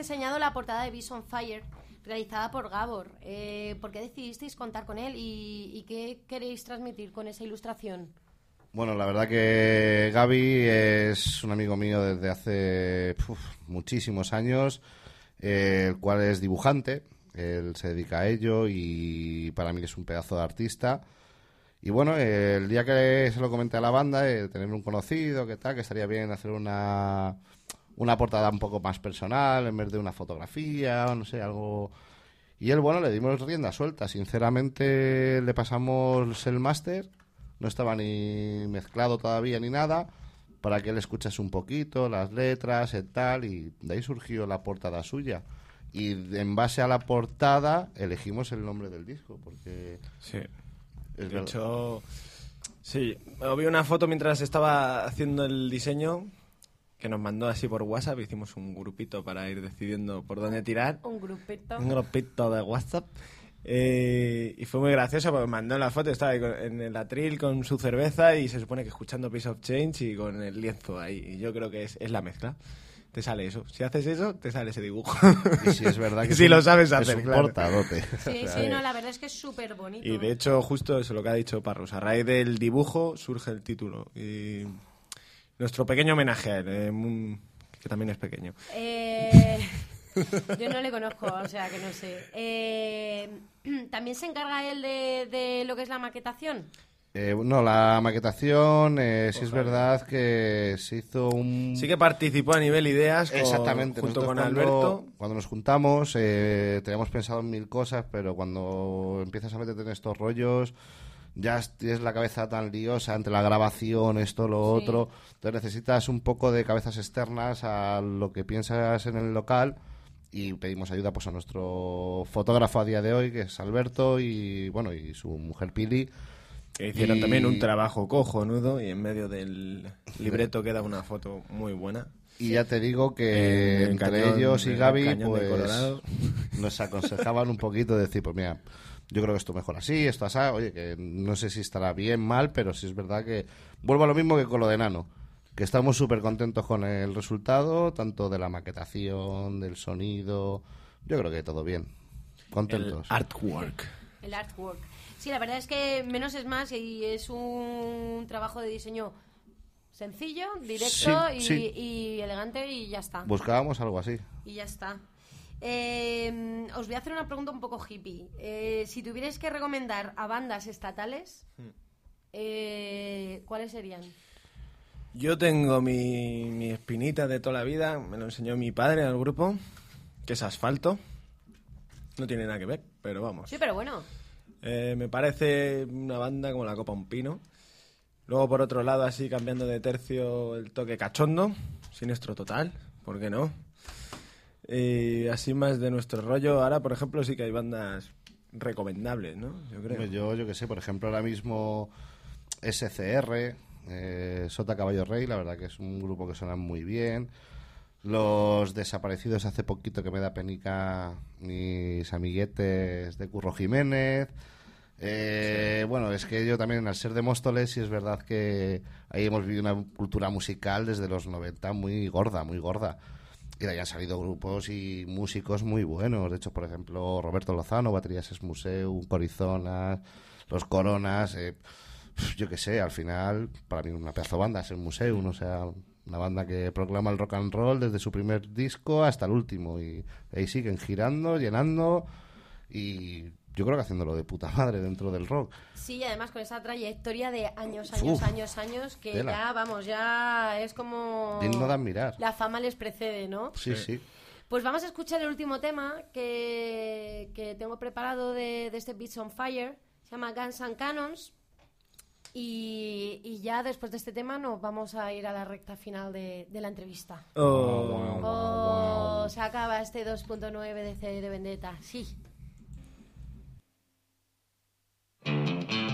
enseñado la portada de Beast on Fire, realizada por Gabor. Eh, ¿Por qué decidisteis contar con él y, y qué queréis transmitir con esa ilustración? Bueno, la verdad que Gaby es un amigo mío desde hace uf, muchísimos años, eh, el cual es dibujante, él se dedica a ello y para mí es un pedazo de artista. Y bueno, eh, el día que se lo comenté a la banda, eh, tener un conocido, que tal, que estaría bien hacer una, una portada un poco más personal en vez de una fotografía, o no sé, algo... Y él, bueno, le dimos rienda suelta. Sinceramente, le pasamos el máster. No estaba ni mezclado todavía ni nada. Para que él escuchase un poquito las letras y tal. Y de ahí surgió la portada suya. Y en base a la portada elegimos el nombre del disco. Porque Sí. es De hecho, sí, vi una foto mientras estaba haciendo el diseño que nos mandó así por WhatsApp. Hicimos un grupito para ir decidiendo por dónde tirar. Un grupito. Un grupito de WhatsApp. Eh, y fue muy gracioso porque mandó la foto, estaba ahí con- en el atril con su cerveza y se supone que escuchando Piece of Change y con el lienzo ahí. Y yo creo que es, es la mezcla. Te sale eso. Si haces eso, te sale ese dibujo. Y si es verdad que si es lo sabes es hacer, un claro. portadote. Sí, sí, no, la verdad es que es súper bonito. Y de hecho, justo eso lo que ha dicho Parros. A raíz del dibujo surge el título. Y nuestro pequeño homenaje a él, eh, que también es pequeño. Eh, yo no le conozco, o sea que no sé. Eh, ¿También se encarga él de, de lo que es la maquetación? Eh, no, la maquetación, eh, sí es verdad que se hizo un... Sí que participó a nivel ideas con- Exactamente. junto nosotros con cuando, Alberto. Cuando nos juntamos, eh, teníamos pensado en mil cosas, pero cuando empiezas a meterte en estos rollos, ya tienes la cabeza tan liosa entre la grabación, esto, lo Sí. otro. Entonces necesitas un poco de cabezas externas a lo que piensas en el local. Y pedimos ayuda pues a nuestro fotógrafo a día de hoy, que es Alberto, y bueno, y su mujer Pili. Que hicieron Y- también un trabajo cojonudo y en medio del libreto queda una foto muy buena. Y ya te digo que el entre cañón- ellos y el Gaby, pues nos aconsejaban un poquito de decir, pues mira, yo creo que esto mejor así, esto así, oye, que no sé si estará bien, mal, pero sí es verdad que vuelvo a lo mismo que con lo de Nano, que estamos súper contentos con el resultado, tanto de la maquetación, del sonido, yo creo que todo bien, El contentos. artwork. El artwork. Sí, la verdad es que menos es más y es un trabajo de diseño sencillo, directo Sí, y, sí. y elegante y ya está. Buscábamos algo así. Y ya está. Eh, os voy a hacer una pregunta un poco hippie. Eh, si tuvierais que recomendar a bandas estatales, eh, ¿cuáles serían? Yo tengo mi, mi espinita de toda la vida, me lo enseñó mi padre al grupo, que es asfalto. No tiene nada que ver, pero vamos. Sí, pero bueno. Eh, me parece una banda como la Copa Un Pino. Luego, por otro lado, así cambiando de tercio, el toque cachondo, siniestro total, ¿por qué no? Y así más de nuestro rollo. Ahora, por ejemplo, sí que hay bandas recomendables, ¿no? Yo creo. Yo, yo que sé, por ejemplo, ahora mismo SCR, eh, Sota Caballo Rey, la verdad que es un grupo que suena muy bien. Los desaparecidos hace poquito que me da penica mis amiguetes de Curro Jiménez. Eh, Bueno, es que yo también, al ser de Móstoles, sí es verdad que ahí hemos vivido una cultura musical desde los 90 muy gorda, muy gorda. Y ahí han salido grupos y músicos muy buenos. De hecho, por ejemplo, Roberto Lozano, Baterías Es Museo, Corizonas, Los Coronas. eh, yo qué sé, al final, para mí una pedazo de banda es el Museo, o sea, una banda que proclama el rock and roll desde su primer disco hasta el último. Y ahí siguen girando, llenando y yo creo que haciéndolo de puta madre dentro del rock. Sí, y además con esa trayectoria de años, años, Uf. años, años, que Tela. ya, vamos, ya es como... Digno de admirar. La fama les precede, ¿no? Sí, sí. Pues vamos a escuchar el último tema que, que tengo preparado de, de este Beats on Fire. Se llama Guns and Cannons. Y, y ya después de este tema nos vamos a ir a la recta final de, de la entrevista. Oh. Oh, se acaba este 2.9 de CD de Vendetta. Sí. Música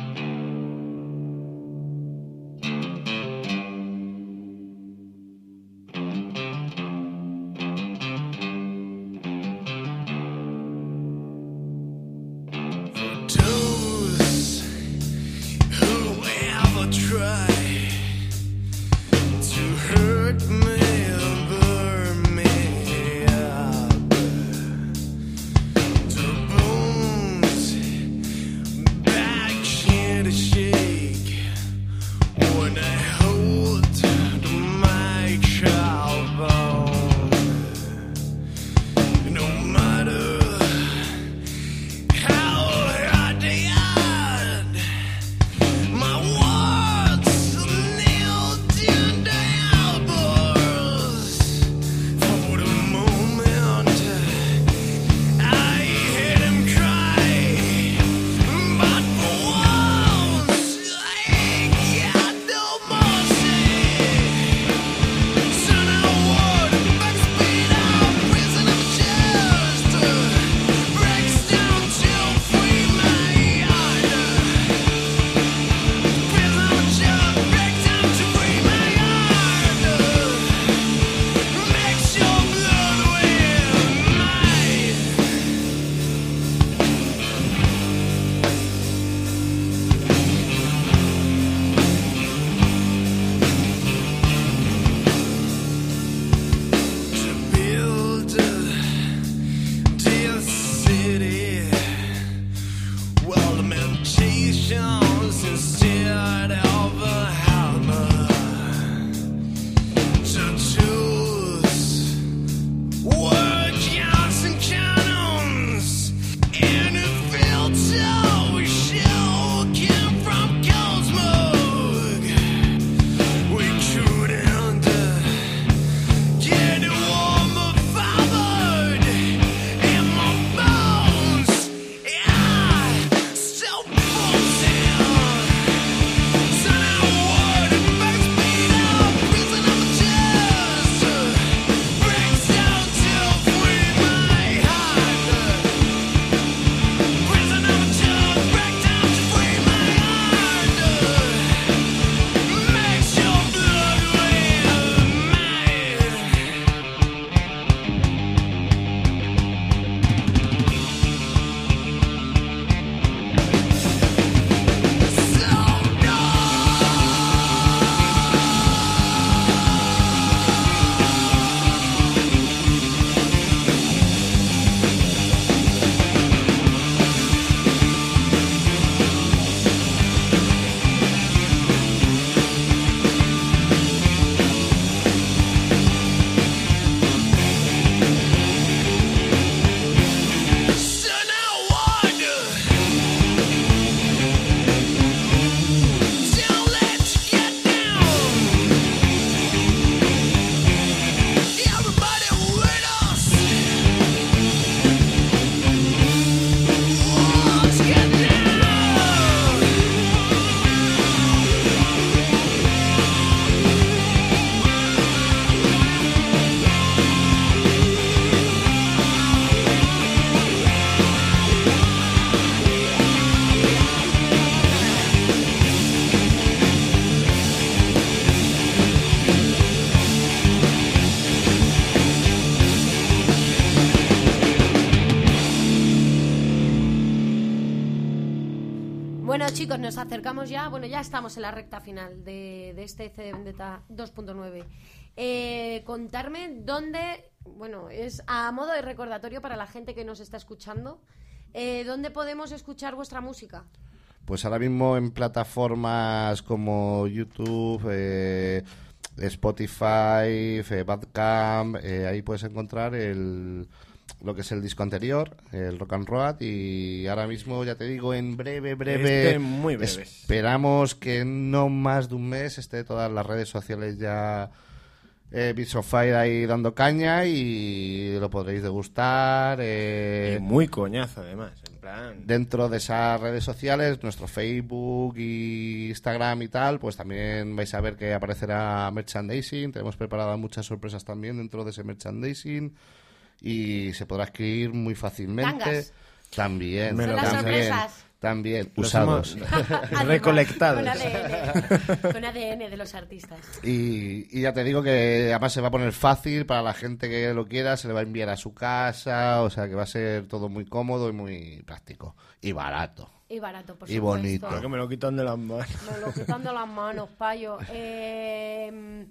nos acercamos ya, bueno, ya estamos en la recta final de, de este CD Vendetta 2.9. Eh, contarme dónde, bueno, es a modo de recordatorio para la gente que nos está escuchando, eh, ¿dónde podemos escuchar vuestra música? Pues ahora mismo en plataformas como YouTube, eh, Spotify, eh, Bandcamp, eh, ahí puedes encontrar el, lo que es el disco anterior, el Rock and Roll, y ahora mismo, ya te digo, en breve, breve, Este muy breve. esperamos que no más de un mes esté todas las redes sociales ya eh, Beats of Fire ahí dando caña y lo podréis degustar. eh, Y muy coñazo, además. En plan. dentro de esas redes sociales, nuestro Facebook y Instagram y tal, pues también vais a ver que aparecerá merchandising. Tenemos preparadas muchas sorpresas también dentro de ese merchandising y se podrá adquirir muy fácilmente. Tangas. También, Me lo también, también usados. Además, Recolectados. Con ADN, con ADN de los artistas. Y, y ya te digo que además se va a poner fácil para la gente que lo quiera, se le va a enviar a su casa, o sea que va a ser todo muy cómodo y muy práctico. Y barato. Y barato, por Y supuesto. bonito. Creo que me lo quitan de las manos. Me lo quitando las manos, payo. Eh,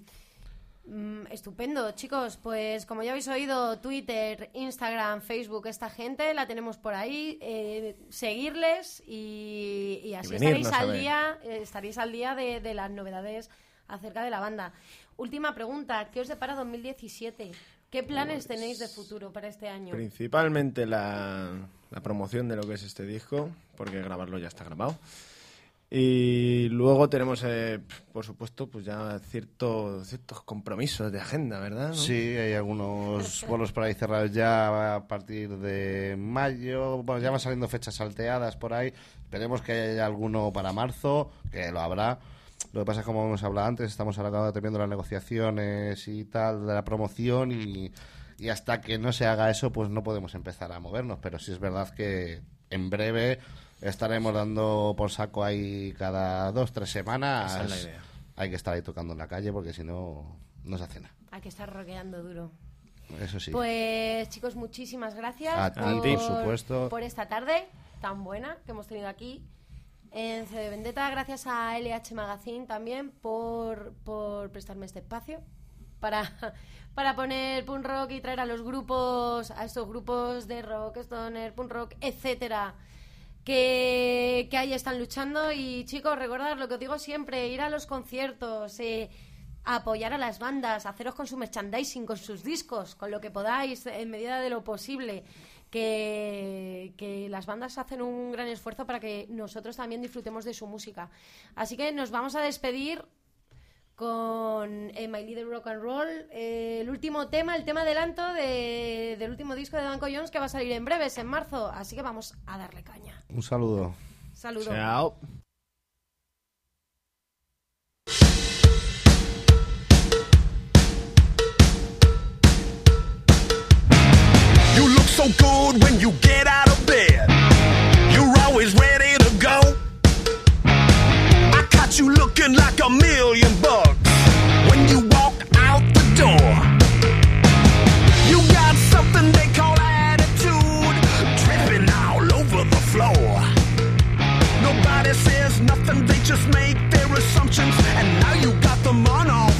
mm, estupendo, chicos. Pues como ya habéis oído, Twitter, Instagram, Facebook, esta gente la tenemos por ahí. Eh, seguirles y, y así venirnos estaréis al día, eh, estaréis al día de, de las novedades acerca de la banda. Última pregunta, ¿qué os depara 2017? ¿Qué planes Pues tenéis de futuro para este año? Principalmente la, la promoción de lo que es este disco, porque grabarlo ya está grabado. Y luego tenemos, eh, por supuesto, pues ya cierto, ciertos compromisos de agenda, ¿verdad? ¿No? Sí, hay algunos vuelos por ahí cerrados ya a partir de mayo. Bueno, ya van saliendo fechas salteadas por ahí. Esperemos que haya alguno para marzo, que lo habrá. Lo que pasa es como hemos hablado antes, estamos ahora teniendo las negociaciones y tal de la promoción y, y hasta que no se haga eso, pues no podemos empezar a movernos. Pero sí es verdad que en breve estaremos dando por saco ahí cada dos, tres semanas. Esa es la idea. Hay que estar ahí tocando en la calle porque si no, no se hace nada. Hay que estar roqueando duro. Eso sí. Pues chicos, muchísimas gracias A ti, por supuesto. por esta tarde tan buena que hemos tenido aquí en CD Vendetta. Gracias a LH Magazine también por, por prestarme este espacio para, para poner punk rock y traer a los grupos, a estos grupos de rock, stoner, punk rock, etcétera. Que, que ahí están luchando y chicos, recordad lo que os digo siempre, ir a los conciertos, eh, apoyar a las bandas, haceros con su merchandising, con sus discos, con lo que podáis en medida de lo posible. Que, que las bandas hacen un gran esfuerzo para que nosotros también disfrutemos de su música. Así que nos vamos a despedir con eh, My Little Rock and Roll, eh, el último tema, el tema adelanto de- del último disco de Danko Jones que va a salir en breves, en marzo. Así que vamos a darle caña. Un saludo. Saludos. Chao. You look so good when you get out of bed. You're always ready. Caught you looking like a million bucks when you walk out the door. You got something they call attitude, tripping all over the floor. Nobody says nothing, they just make their assumptions, and now you got them on all